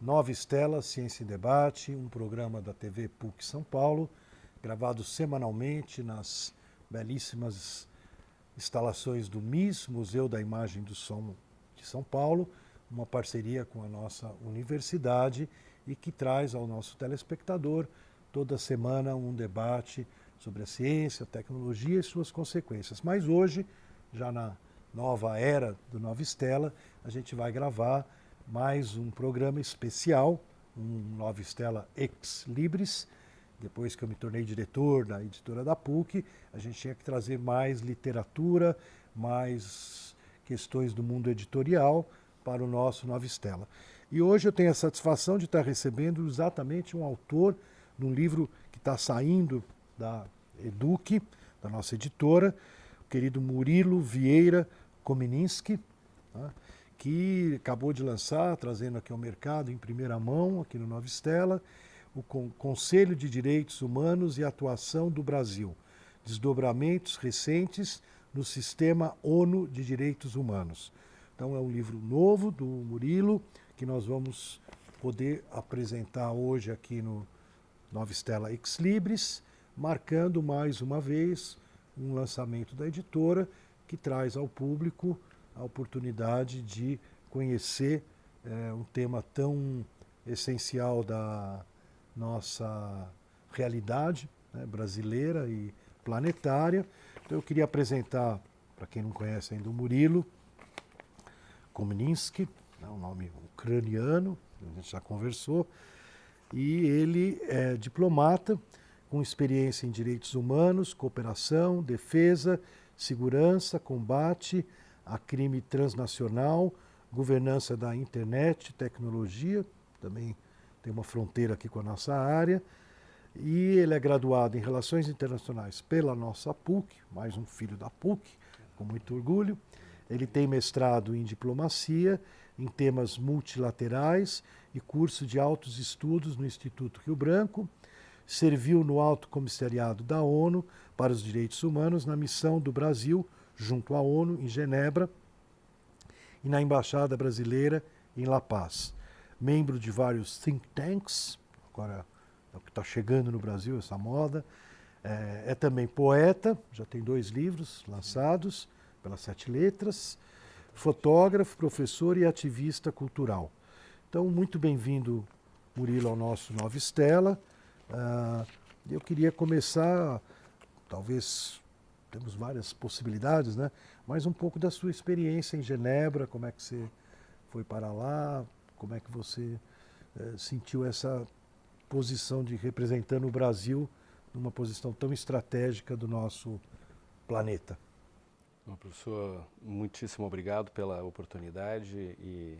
Nova Estela Ciência em Debate, um programa da TV PUC São Paulo, gravado semanalmente nas belíssimas instalações do MIS, Museu da Imagem do Som de São Paulo, uma parceria com a nossa universidade e que traz ao nosso telespectador toda semana um debate sobre a ciência, a tecnologia e suas consequências. Mas hoje, já na nova era do Nova Estela, a gente vai gravar mais um programa especial, um Nova Estela Ex Libris. Depois que eu me tornei diretor da editora da PUC, a gente tinha que trazer mais literatura, mais questões do mundo editorial para o nosso Nova Estela. E hoje eu tenho a satisfação de estar recebendo exatamente um autor de um livro que está saindo da Eduque, da nossa editora, o querido Murilo Vieira Komininski, né, que acabou de lançar, trazendo aqui ao mercado em primeira mão, aqui no Nova Estela, o Conselho de Direitos Humanos e Atuação do Brasil, desdobramentos recentes no sistema ONU de Direitos Humanos. Então é um livro novo do Murilo, que nós vamos poder apresentar hoje aqui no Nova Estela Ex Libris, marcando mais uma vez um lançamento da editora que traz ao público a oportunidade de conhecer é, um tema tão essencial da nossa realidade né, brasileira e planetária. Então eu queria apresentar, para quem não conhece ainda, o Murilo Kominsky, né, um nome ucraniano, a gente já conversou, e ele é diplomata com experiência em direitos humanos, cooperação, defesa, segurança, combate a crime transnacional, governança da internet, tecnologia, também tem uma fronteira aqui com a nossa área, e ele é graduado em Relações Internacionais pela nossa PUC, mais um filho da PUC, com muito orgulho. Ele tem mestrado em Diplomacia em temas multilaterais e curso de altos estudos no Instituto Rio Branco. Serviu no Alto Comissariado da ONU para os Direitos Humanos na missão do Brasil junto à ONU em Genebra e na Embaixada Brasileira em La Paz. Membro de vários think tanks, agora é o que está chegando no Brasil, essa moda. É, é, também poeta, já tem dois livros lançados pelas Sete Letras fotógrafo, professor e ativista cultural. Então, muito bem-vindo, Murilo, ao nosso Nova Estela. Uh, eu queria começar, talvez temos várias possibilidades, né? Mas um pouco da sua experiência em Genebra, como é que você foi para lá, como é que você uh, sentiu essa posição de representando o Brasil numa posição tão estratégica do nosso planeta. Bom, professor, muitíssimo obrigado pela oportunidade e,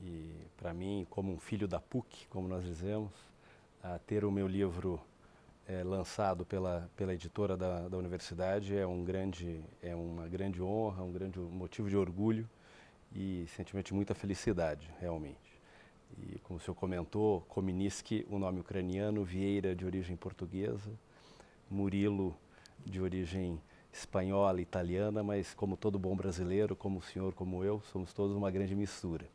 e para mim, como um filho da PUC, como nós dizemos, ter o meu livro é, lançado pela, pela editora da, da universidade é, um grande, é uma grande honra, um grande motivo de orgulho e sentimento de muita felicidade, realmente. E como o senhor comentou, Kominiski, o um nome ucraniano, Vieira, de origem portuguesa, Murilo, de origem espanhola, italiana, mas como todo bom brasileiro, como o senhor, como eu, somos todos uma grande mistura.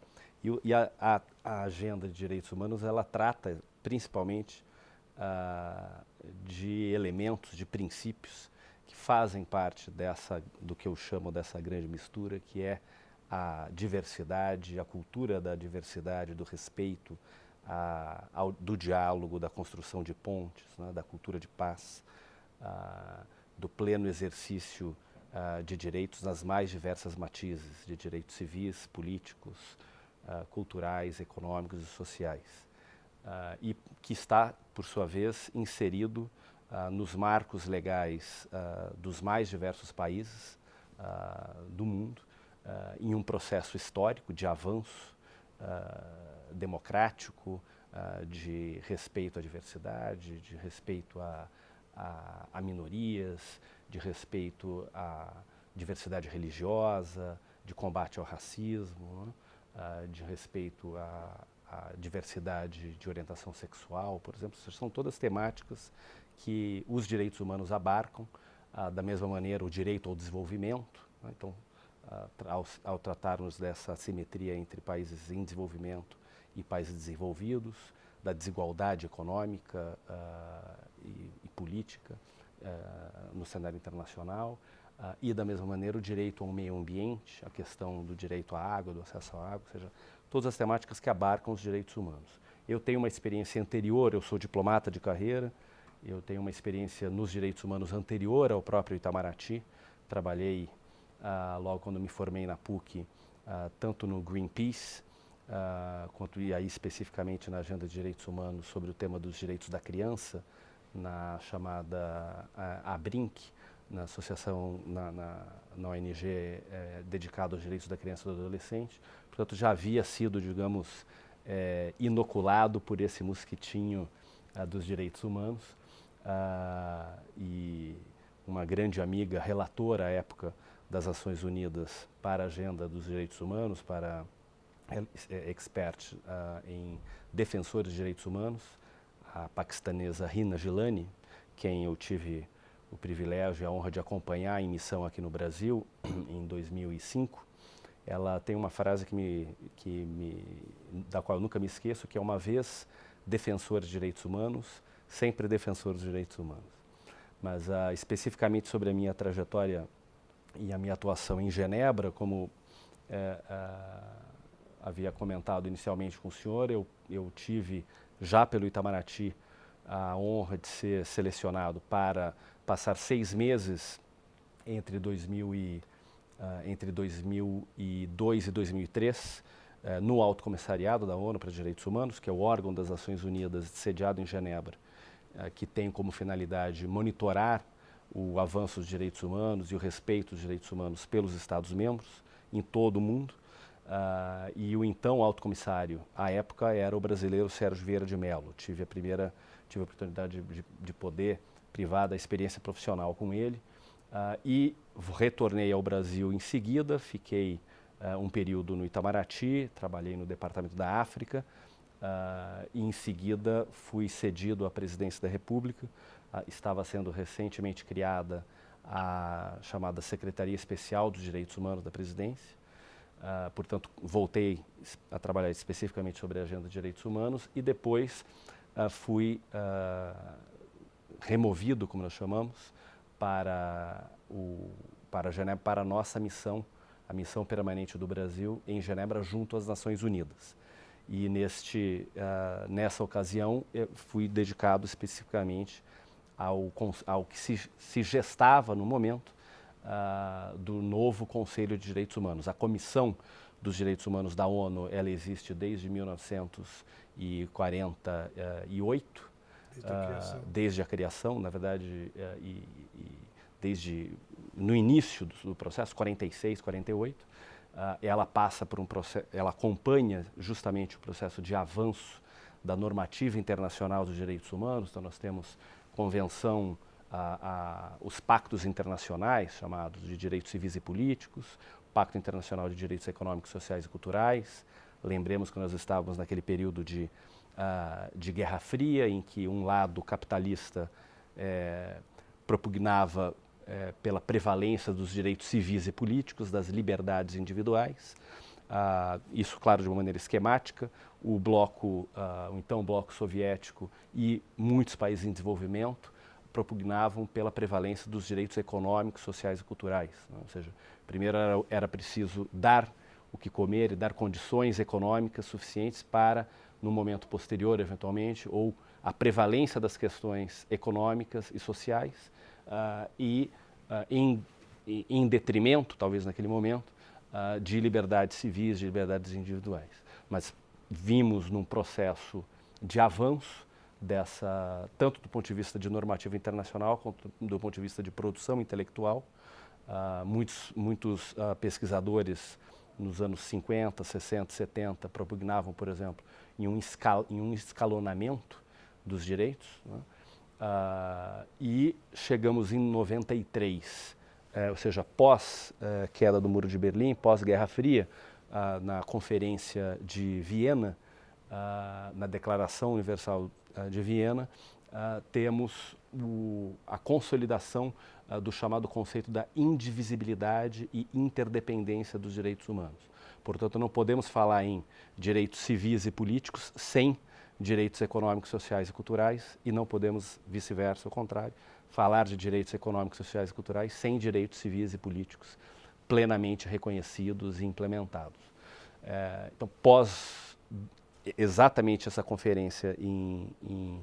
E, e a, a, a, agenda de direitos humanos, ela trata principalmente de elementos, de princípios que fazem parte dessa, do que eu chamo dessa grande mistura, que é a diversidade, a cultura da diversidade, do respeito, a, ao, do diálogo, da construção de pontes, né, da cultura de paz, a, do pleno exercício uh, de direitos nas mais diversas matizes, de direitos civis, políticos, culturais, econômicos e sociais. Uh, e que está, por sua vez, inserido nos marcos legais dos mais diversos países do mundo, em um processo histórico de avanço democrático, de respeito à diversidade, de respeito a a, a minorias, de respeito à diversidade religiosa, de combate ao racismo, né? uh, de respeito à, à, diversidade de orientação sexual, por exemplo. São todas temáticas que os direitos humanos abarcam, uh, da mesma maneira o direito ao desenvolvimento. Né? Então, uh, ao, ao tratarmos dessa simetria entre países em desenvolvimento e países desenvolvidos, da desigualdade econômica e, e, política no cenário internacional, Uh, e, da mesma maneira, o direito ao meio ambiente, a questão do direito à água, do acesso à água, ou seja, todas as temáticas que abarcam os direitos humanos. Eu tenho uma experiência anterior, eu sou diplomata de carreira, eu tenho uma experiência nos direitos humanos anterior ao próprio Itamaraty. Trabalhei, uh, logo quando me formei na PUC, uh, tanto no Greenpeace, quanto e aí especificamente na Agenda de Direitos Humanos sobre o tema dos direitos da criança, na chamada ABRINC, na associação, na, na, na ONG é, dedicada aos direitos da criança e do adolescente. Portanto, já havia sido, digamos, é, inoculado por esse mosquitinho ah, dos direitos humanos. Ah, e uma grande amiga, relatora à época das Nações Unidas para a Agenda dos Direitos Humanos, para é, expert ah, em defensores de direitos humanos, a paquistanesa Rina Gilani, quem eu tive o privilégio e a honra de acompanhar em missão aqui no Brasil, em 2005, ela tem uma frase que me, que me, da qual eu nunca me esqueço, que é uma vez defensor de direitos humanos, sempre defensor dos direitos humanos. Mas uh, especificamente sobre a minha trajetória e a minha atuação em Genebra, como é, uh, havia comentado inicialmente com o senhor, eu, eu tive já pelo Itamaraty a honra de ser selecionado para passar seis meses entre, 2000 e, uh, entre 2002 e 2003 uh, eh, no Alto Comissariado da ONU para os Direitos Humanos, que é o órgão das Nações Unidas sediado em Genebra, uh, que tem como finalidade monitorar o avanço dos direitos humanos e o respeito dos direitos humanos pelos Estados-membros em todo o mundo. Uh, e o então alto comissário, à época, era o brasileiro Sérgio Vieira de Mello. Tive a primeira, tive a oportunidade de, de, de poder privada, a experiência profissional com ele. Uh, e retornei ao Brasil em seguida, fiquei uh, um período no Itamaraty, trabalhei no Departamento da África, uh, e em seguida fui cedido à presidência da República. estava sendo recentemente criada a chamada Secretaria Especial dos Direitos Humanos da Presidência. portanto, voltei a trabalhar especificamente sobre a agenda de direitos humanos e depois fui removido, como nós chamamos, para, o, para Genebra, para a nossa missão, a missão permanente do Brasil em Genebra junto às Nações Unidas. E neste, uh, nessa ocasião fui dedicado especificamente ao, ao que se, se gestava no momento uh, do novo Conselho de Direitos Humanos. A Comissão dos Direitos Humanos da ONU, ela existe desde 1948, Desde a, criação. Uh, desde a criação, na verdade, uh, e, e, desde no início do, do processo, 46, 48, uh, ela passa por um processo, ela acompanha justamente o processo de avanço da normativa internacional dos direitos humanos. Então, nós temos convenção, os pactos internacionais, chamados de direitos civis e políticos, Pacto Internacional de Direitos Econômicos, Sociais e Culturais. Lembremos que nós estávamos naquele período de uh, de Guerra Fria, em que um lado capitalista é, propugnava é, pela prevalência dos direitos civis e políticos, das liberdades individuais. Uh, isso, claro, de uma maneira esquemática. O bloco, uh, o então bloco soviético e muitos países em desenvolvimento propugnavam pela prevalência dos direitos econômicos, sociais e culturais. Né? Ou seja, primeiro era, era preciso dar o que comer e dar condições econômicas suficientes para no momento posterior, eventualmente, ou a prevalência das questões econômicas e sociais, uh, e uh, em, em detrimento, talvez naquele momento, uh, de liberdades civis, de liberdades individuais. Mas vimos num processo de avanço dessa, tanto do ponto de vista de normativa internacional, quanto do ponto de vista de produção intelectual. muitos muitos pesquisadores nos anos 50, 60, 70 propugnavam, por exemplo, em um, escal, em um escalonamento dos direitos. Né? Uh, e chegamos em 93, uh, ou seja, pós uh, queda do Muro de Berlim, pós Guerra Fria, ah, na Conferência de Viena, ah, na Declaração Universal de Viena, temos o, a consolidação do chamado conceito da indivisibilidade e interdependência dos direitos humanos. Portanto, não podemos falar em direitos civis e políticos sem direitos econômicos, sociais e culturais e não podemos, vice-versa, ao contrário, falar de direitos econômicos, sociais e culturais sem direitos civis e políticos plenamente reconhecidos e implementados. É, então, pós exatamente essa conferência em, em,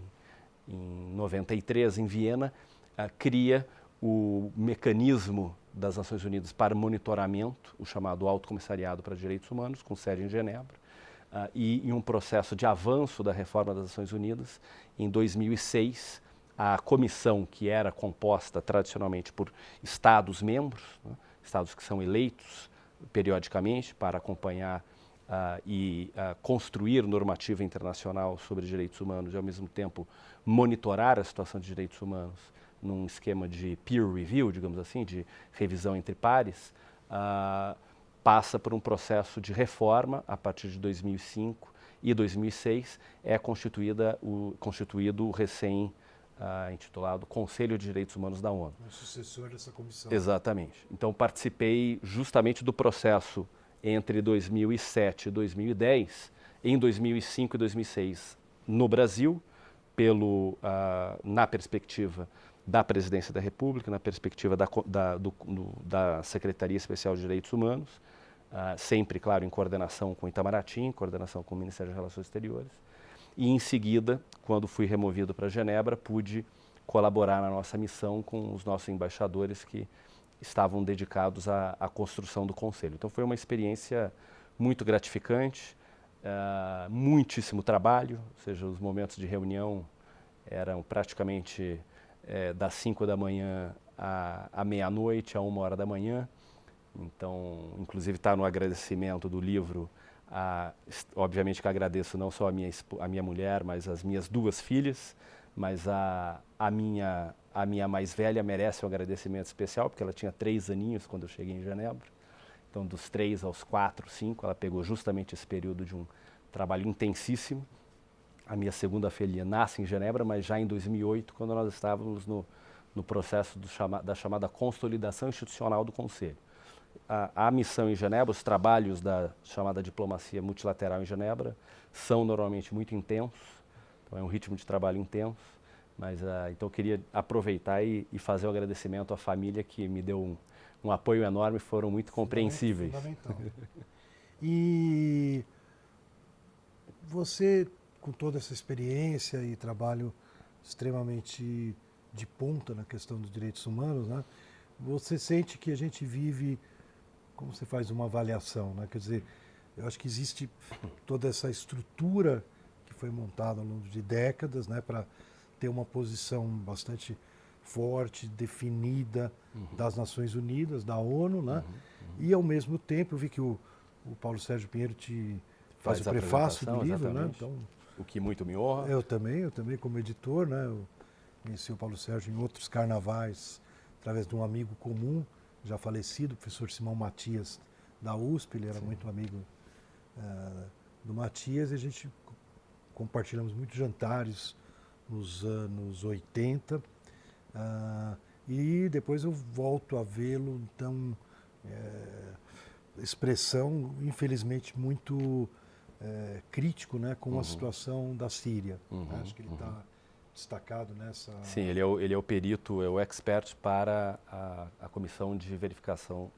em 93, em Viena, uh, cria o mecanismo das Nações Unidas para monitoramento, o chamado Alto Comissariado para Direitos Humanos, com sede em Genebra, uh, e em um processo de avanço da reforma das Nações Unidas, em 2006, a comissão, que era composta tradicionalmente por Estados-membros, né, Estados que são eleitos periodicamente para acompanhar uh, e uh, construir normativa internacional sobre direitos humanos e, ao mesmo tempo, monitorar a situação de direitos humanos num esquema de peer review, digamos assim, de revisão entre pares, uh, passa por um processo de reforma a partir de 2005 e 2006 é constituída o, constituído o recém uh, intitulado Conselho de Direitos Humanos da ONU. O sucessor dessa comissão. Exatamente. Então participei justamente do processo entre 2007 e 2010, em 2005 e 2006 no Brasil, pelo, uh, na perspectiva da Presidência da República, na perspectiva da, da, do, do, da Secretaria Especial de Direitos Humanos, uh, sempre, claro, em coordenação com o Itamaraty, em coordenação com o Ministério das Relações Exteriores. E, em seguida, quando fui removido para Genebra, pude colaborar na nossa missão com os nossos embaixadores que estavam dedicados à, à construção do Conselho. Então, foi uma experiência muito gratificante, uh, muitíssimo trabalho, ou seja, os momentos de reunião eram praticamente é, das 5 da manhã à, à meia-noite, a uma hora da manhã. Então, inclusive está no agradecimento do livro. A, obviamente que agradeço não só a minha, a minha mulher, mas as minhas duas filhas, mas a, a, minha, a minha mais velha merece um agradecimento especial, porque ela tinha três aninhos quando eu cheguei em Genebra. Então, dos três aos quatro, cinco, ela pegou justamente esse período de um trabalho intensíssimo. A minha segunda filha nasce em Genebra, mas já em 2008, quando nós estávamos no, no processo chama, da chamada consolidação institucional do Conselho. A, a, missão em Genebra, os trabalhos da chamada diplomacia multilateral em Genebra são normalmente muito intensos, então é um ritmo de trabalho intenso, mas uh, então eu queria aproveitar e, e, fazer o um agradecimento à família que me deu um, um apoio enorme, foram muito compreensíveis. Fundamental. e você com toda essa experiência e trabalho extremamente de ponta na questão dos direitos humanos, né? Você sente que a gente vive, como você faz uma avaliação, né? Quer dizer, eu acho que existe toda essa estrutura foi montada ao longo de décadas, né? Para ter uma posição bastante forte, definida uhum. das Nações Unidas, da ONU, né? Uhum, uhum. E ao mesmo tempo, eu vi que o, o Paulo Sérgio Pinheiro te faz, faz o prefácio do livro, né? exatamente. né? Então, o que muito me honra. Eu também, eu também como editor, né? Eu conheci o Paulo Sérgio em outros carnavais, através de um amigo comum, já falecido, o professor Simão Matias, da USP, ele era Sim. muito amigo uh, do Matias, e a gente compartilhamos muitos jantares nos anos 80, uh, ah, e depois eu volto a vê-lo, então, é, expressão, infelizmente, muito é, crítico né, com uhum. a situação da Síria. Uhum, né? Acho que ele está uhum. destacado nessa. Sim, ele é, o, ele é o perito, é o expert para a, a comissão de verificação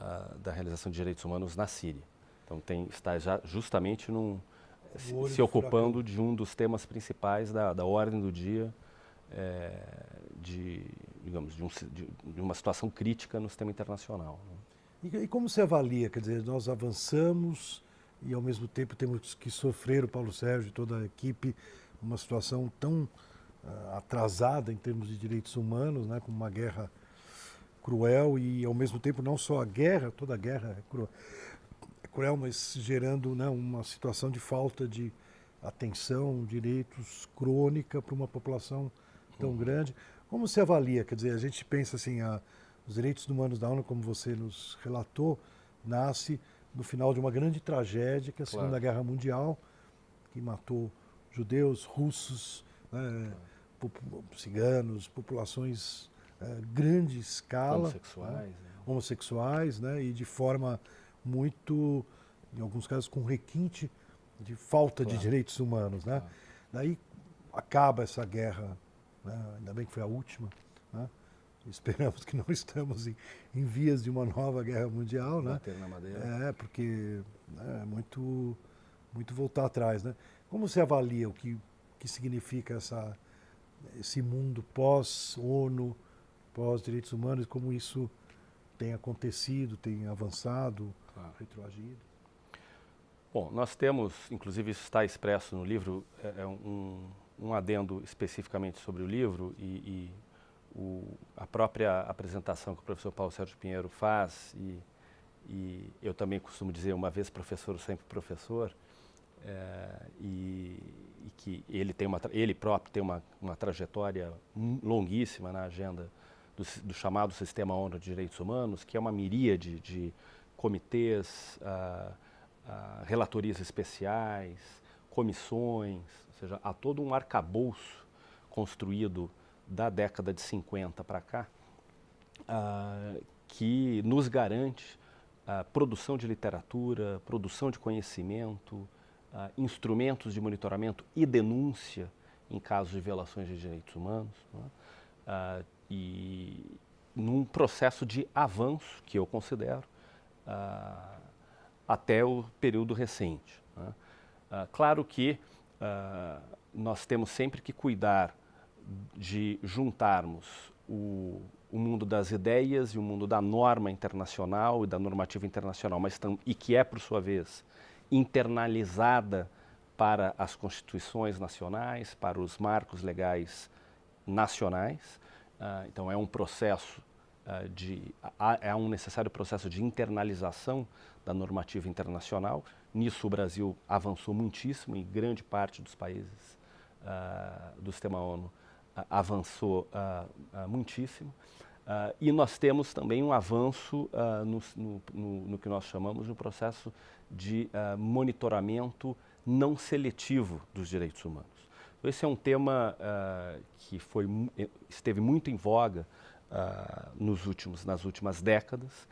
uh, da realização de direitos humanos na Síria. Então tem, está já justamente num, se, se ocupando de um dos temas principais da, da ordem do dia é, de, digamos, de, um, de, de, uma situação crítica no sistema internacional. Né? E, e como você avalia? Quer dizer, nós avançamos e ao mesmo tempo temos que sofrer o Paulo Sérgio e toda a equipe uma situação tão uh, atrasada em termos de direitos humanos, né, com uma guerra cruel e ao mesmo tempo não só a guerra, toda a guerra é cruel, é cruel mas gerando né, uma situação de falta de atenção, direitos crônica para uma população tão uhum. grande. Como se avalia? Quer dizer, a gente pensa assim, a, os direitos humanos da ONU, como você nos relatou, nasce no final de uma grande tragédia, que é a Segunda claro. Guerra Mundial, que matou judeus, russos, né, claro. ciganos, populações é, grande escala. Homossexuais. Né? Homossexuais, né, e de forma muito em alguns casos com requinte de falta claro. de direitos humanos. Né? Claro. Daí acaba essa guerra, né? ainda bem que foi a última. Né? Esperamos que não estamos em, em, vias de uma nova guerra mundial, né? É, porque né, é muito, muito voltar atrás, né? Como você avalia o que, que significa essa, esse mundo pós-ONU, pós-direitos humanos, como isso tem acontecido, tem avançado, claro. retroagido? Bom, nós temos, inclusive isso está expresso no livro, é, é um, um adendo especificamente sobre o livro e, e o, a própria apresentação que o professor Paulo Sérgio Pinheiro faz, e, e eu também costumo dizer, uma vez professor, sempre professor, é, e, e, que ele, tem uma, ele próprio tem uma, uma trajetória longuíssima na agenda do, do, chamado Sistema ONU de Direitos Humanos, que é uma miríade de comitês, ah, ah, relatorias especiais, comissões, ou seja, há todo um arcabouço construído da década de 50 para cá, uh, que nos garante a produção de literatura, produção de conhecimento, instrumentos de monitoramento e denúncia em casos de violações de direitos humanos. Uh, e num processo de avanço, que eu considero, até o período recente. Né? claro que nós temos sempre que cuidar de juntarmos o, o, mundo das ideias e o mundo da norma internacional e da normativa internacional, mas e que é, por sua vez, internalizada para as constituições nacionais, para os marcos legais nacionais. Então, é um processo de. é um necessário processo de internalização da normativa internacional. Nisso, o Brasil avançou muitíssimo e grande parte dos países uh, do sistema ONU avançou uh, uh, muitíssimo. Uh, e nós temos também um avanço no, no, no, no, que nós chamamos de um processo de monitoramento não seletivo dos direitos humanos. Esse é um tema que foi, esteve muito em voga nos últimos, nas últimas décadas,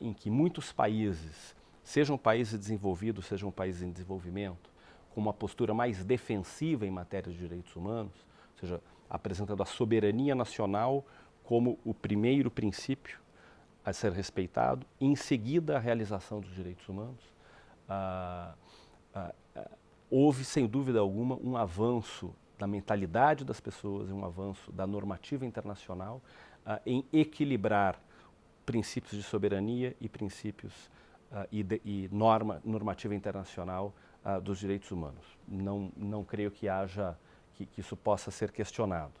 em que muitos países, sejam países desenvolvidos, sejam países em desenvolvimento, com uma postura mais defensiva em matéria de direitos humanos, ou seja, apresentando a soberania nacional como o primeiro princípio a ser respeitado, em seguida a realização dos direitos humanos. Ah, ah, ah, houve, sem dúvida alguma, um avanço da mentalidade das pessoas, um avanço da normativa internacional ah, em equilibrar princípios de soberania e princípios ah, e, de, e, norma, normativa internacional ah, dos direitos humanos. Não, não creio que haja que, que isso possa ser questionado.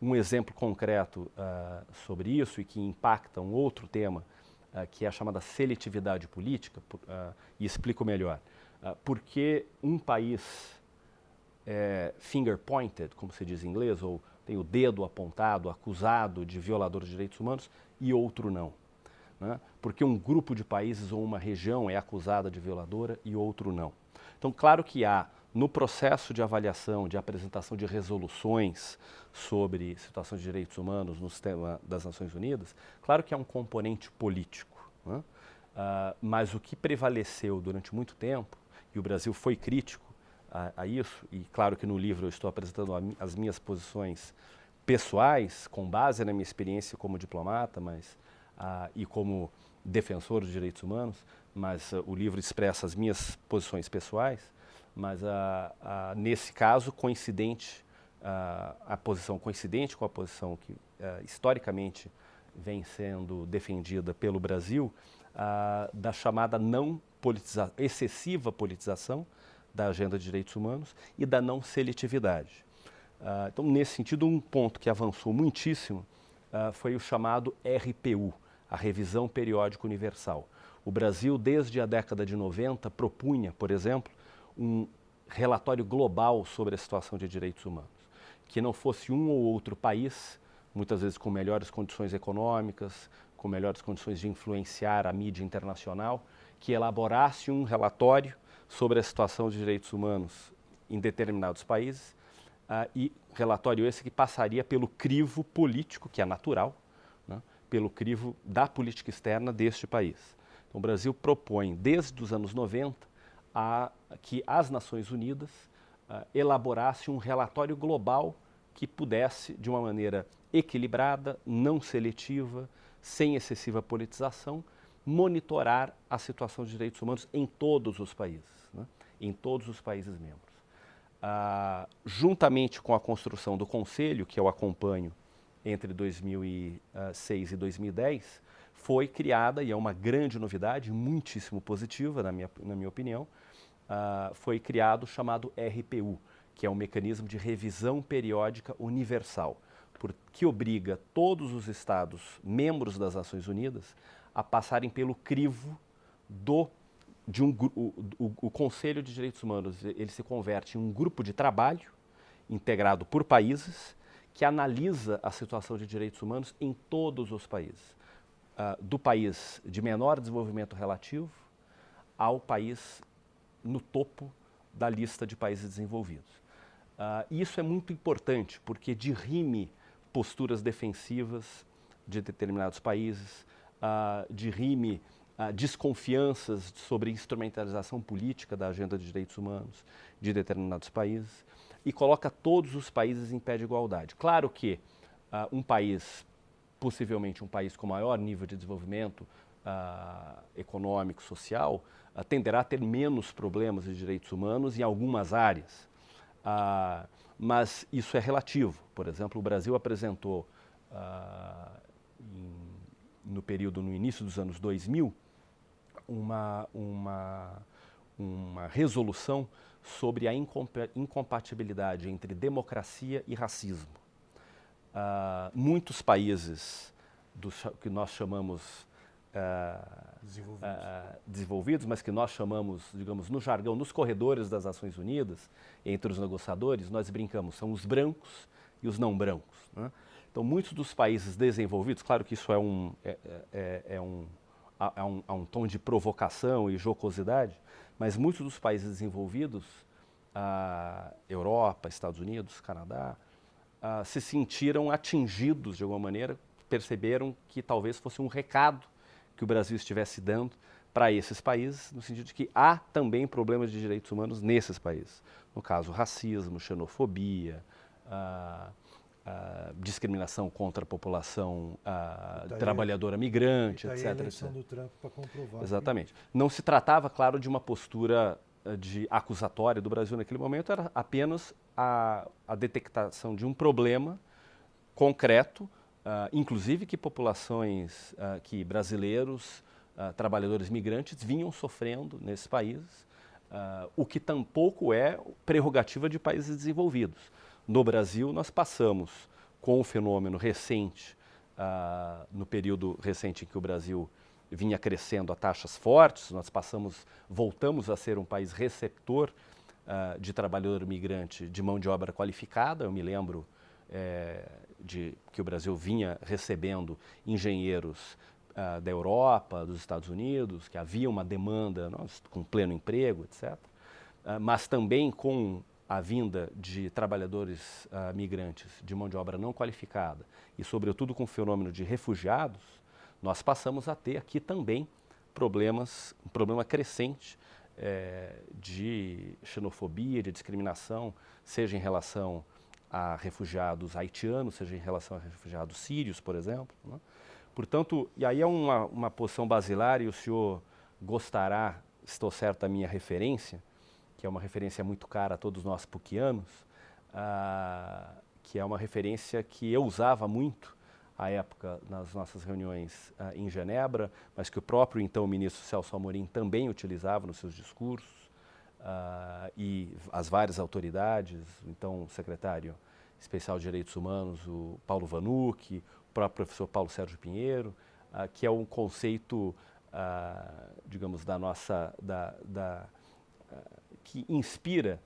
Um exemplo concreto uh, sobre isso e que impacta um outro tema, uh, que é a chamada seletividade política, uh, e explico melhor. por que um país é finger-pointed, como se diz em inglês, ou tem o dedo apontado, acusado de violador de direitos humanos, e outro não? Né? Porque um grupo de países ou uma região é acusada de violadora e outro não. Então, claro que há no processo de avaliação, de apresentação de resoluções sobre situação de direitos humanos no sistema das Nações Unidas, claro que há um componente político. Né? Uh, mas o que prevaleceu durante muito tempo, e o Brasil foi crítico a, a isso, e claro que no livro eu estou apresentando as minhas posições pessoais, com base na minha experiência como diplomata mas, e como defensor dos direitos humanos, mas uh, o livro expressa as minhas posições pessoais mas a, nesse caso coincidente, a, posição coincidente com a posição que historicamente vem sendo defendida pelo Brasil, da chamada não politiza excessiva politização da agenda de direitos humanos e da não seletividade. então, nesse sentido, um ponto que avançou muitíssimo foi o chamado RPU, a Revisão Periódica Universal. O Brasil, desde a década de 90, propunha, por exemplo, um relatório global sobre a situação de direitos humanos, que não fosse um ou outro país, muitas vezes com melhores condições econômicas, com melhores condições de influenciar a mídia internacional, que elaborasse um relatório sobre a situação de direitos humanos em determinados países, uh, e relatório esse que passaria pelo crivo político, que é natural, né, pelo crivo da política externa deste país. Então, o Brasil propõe, desde os anos 90, a, que as Nações Unidas uh, elaborasse um relatório global que pudesse, de uma maneira equilibrada, não seletiva, sem excessiva politização, monitorar a situação de direitos humanos em todos os países, né? em todos os países membros. Uh, juntamente com a construção do Conselho, que eu acompanho entre 2006 e 2010, foi criada, e é uma grande novidade, muitíssimo positiva, na minha, na minha opinião, uh, foi criado o chamado RPU, que é um mecanismo de revisão periódica universal, por, que obriga todos os Estados membros das Nações Unidas a passarem pelo crivo do de um, o, o, o, Conselho de Direitos Humanos ele se converte em um grupo de trabalho integrado por países que analisa a situação de direitos humanos em todos os países, uh, do país de menor desenvolvimento relativo ao país no topo da lista de países desenvolvidos. Uh, isso é muito importante porque dirime posturas defensivas de determinados países, uh, dirime desconfianças sobre instrumentalização política da agenda de direitos humanos de determinados países e coloca todos os países em pé de igualdade. Claro que uh, um país, possivelmente um país com maior nível de desenvolvimento econômico, social, tenderá a ter menos problemas de direitos humanos em algumas áreas. Uh, mas isso é relativo. Por exemplo, o Brasil apresentou, uh, em, no período, no início dos anos 2000, uma, uma, uma resolução sobre a incompatibilidade entre democracia e racismo. Uh, muitos países dos, que nós chamamos uh, desenvolvidos. Uh, desenvolvidos. mas que nós chamamos, digamos, no jargão, nos corredores das Nações Unidas, entre os negociadores, nós brincamos, são os brancos e os não brancos. Né? Então, muitos dos países desenvolvidos, claro que isso é um, é, é, é um, há, um, um tom de provocação e jocosidade, mas muitos dos países desenvolvidos, a Europa, Estados Unidos, Canadá, se sentiram atingidos de alguma maneira, perceberam que talvez fosse um recado que o Brasil estivesse dando para esses países, no sentido de que há também problemas de direitos humanos nesses países. No caso, racismo, xenofobia, ah, ah, discriminação contra a população ah, trabalhadora migrante, etc. A eleição etc. do Trump para comprovar. Exatamente. Que... Não se tratava, claro, de uma postura ah, de acusatória do Brasil naquele momento, era apenas a, a detectação de um problema concreto inclusive que populações, que brasileiros, trabalhadores migrantes vinham sofrendo nesses países, o que tampouco é prerrogativa de países desenvolvidos. No Brasil, nós passamos com o fenômeno recente, no período recente em que o Brasil vinha crescendo a taxas fortes, nós passamos, voltamos a ser um país receptor de trabalhador migrante de mão de obra qualificada. Eu me lembro é, de que o Brasil vinha recebendo engenheiros uh, da Europa, dos Estados Unidos, que havia uma demanda nós, com pleno emprego, etc. Ah, mas também com a vinda de trabalhadores uh, migrantes de mão de obra não qualificada e, sobretudo, com o fenômeno de refugiados, nós passamos a ter aqui também problemas, um problema crescente é, de xenofobia, de discriminação, seja em relação a refugiados haitianos, seja em relação a refugiados sírios, por exemplo. Né? Portanto, e aí é uma, uma posição basilar, e o senhor gostará, estou certo, da minha referência, que é uma referência muito cara a todos nós puquianos, ah, que é uma referência que eu usava muito à época nas nossas reuniões ah, em Genebra, mas que o próprio então ministro Celso Amorim também utilizava nos seus discursos, uh, e as várias autoridades, então o secretário especial de Direitos Humanos, o Paulo Vanucci, o próprio professor Paulo Sérgio Pinheiro, que é um conceito, digamos, da nossa, da, da que inspira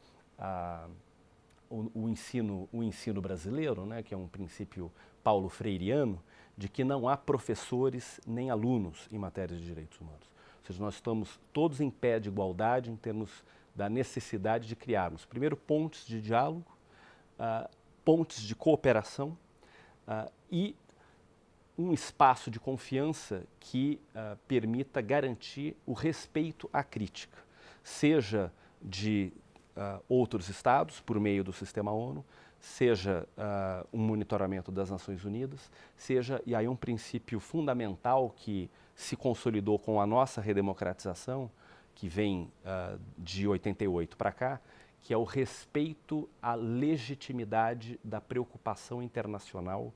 o, o, ensino, o ensino brasileiro, né, que é um princípio paulo freiriano, de que não há professores nem alunos em matéria de direitos humanos. Ou seja, nós estamos todos em pé de igualdade em termos da necessidade de criarmos, primeiro, pontes de diálogo, uh, pontes de cooperação uh, e um espaço de confiança que uh, permita garantir o respeito à crítica, seja de uh, outros estados, por meio do sistema ONU, seja uh, um monitoramento das Nações Unidas, seja, e aí um princípio fundamental que se consolidou com a nossa redemocratização, que vem de 88 para cá, que é o respeito à legitimidade da preocupação internacional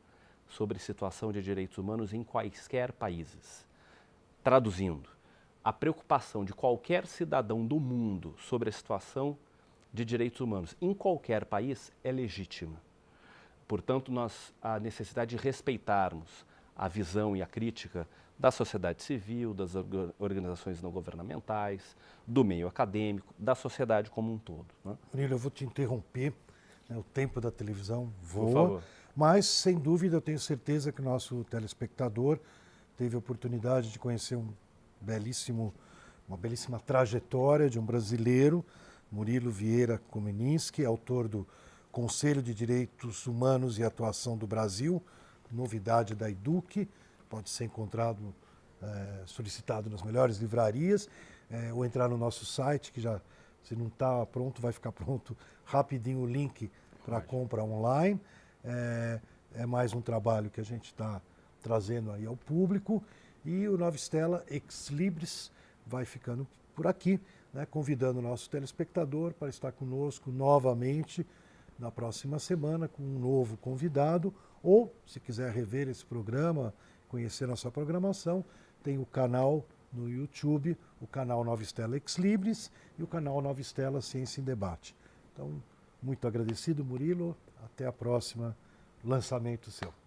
sobre situação de direitos humanos em quaisquer países. Traduzindo, a preocupação de qualquer cidadão do mundo sobre a situação de direitos humanos em qualquer país é legítima. Portanto, nós a necessidade de respeitarmos a visão e a crítica da sociedade civil, das organizações não governamentais, do meio acadêmico, da sociedade como um todo. Né? Murilo, eu vou te interromper, né, o tempo da televisão voa, mas sem dúvida eu tenho certeza que o nosso telespectador teve a oportunidade de conhecer um belíssimo, uma belíssima trajetória de um brasileiro, Murilo Vieira Komeninski, autor do Conselho de Direitos Humanos e Atuação do Brasil, novidade da EDUC, pode ser encontrado, é, solicitado nas melhores livrarias, é, ou entrar no nosso site, que já, se não está pronto, vai ficar pronto rapidinho o link para compra online. É, é, mais um trabalho que a gente está trazendo aí ao público. E o Nova Estela Ex Libris vai ficando por aqui, né, convidando o nosso telespectador para estar conosco novamente na próxima semana com um novo convidado. Ou, se quiser rever esse programa, conhecer nossa programação, tem o canal no YouTube, o canal Nova Estela Ex Libris e o canal Nova Estela Ciência em Debate. Então, muito agradecido, Murilo. Até a próxima lançamento seu.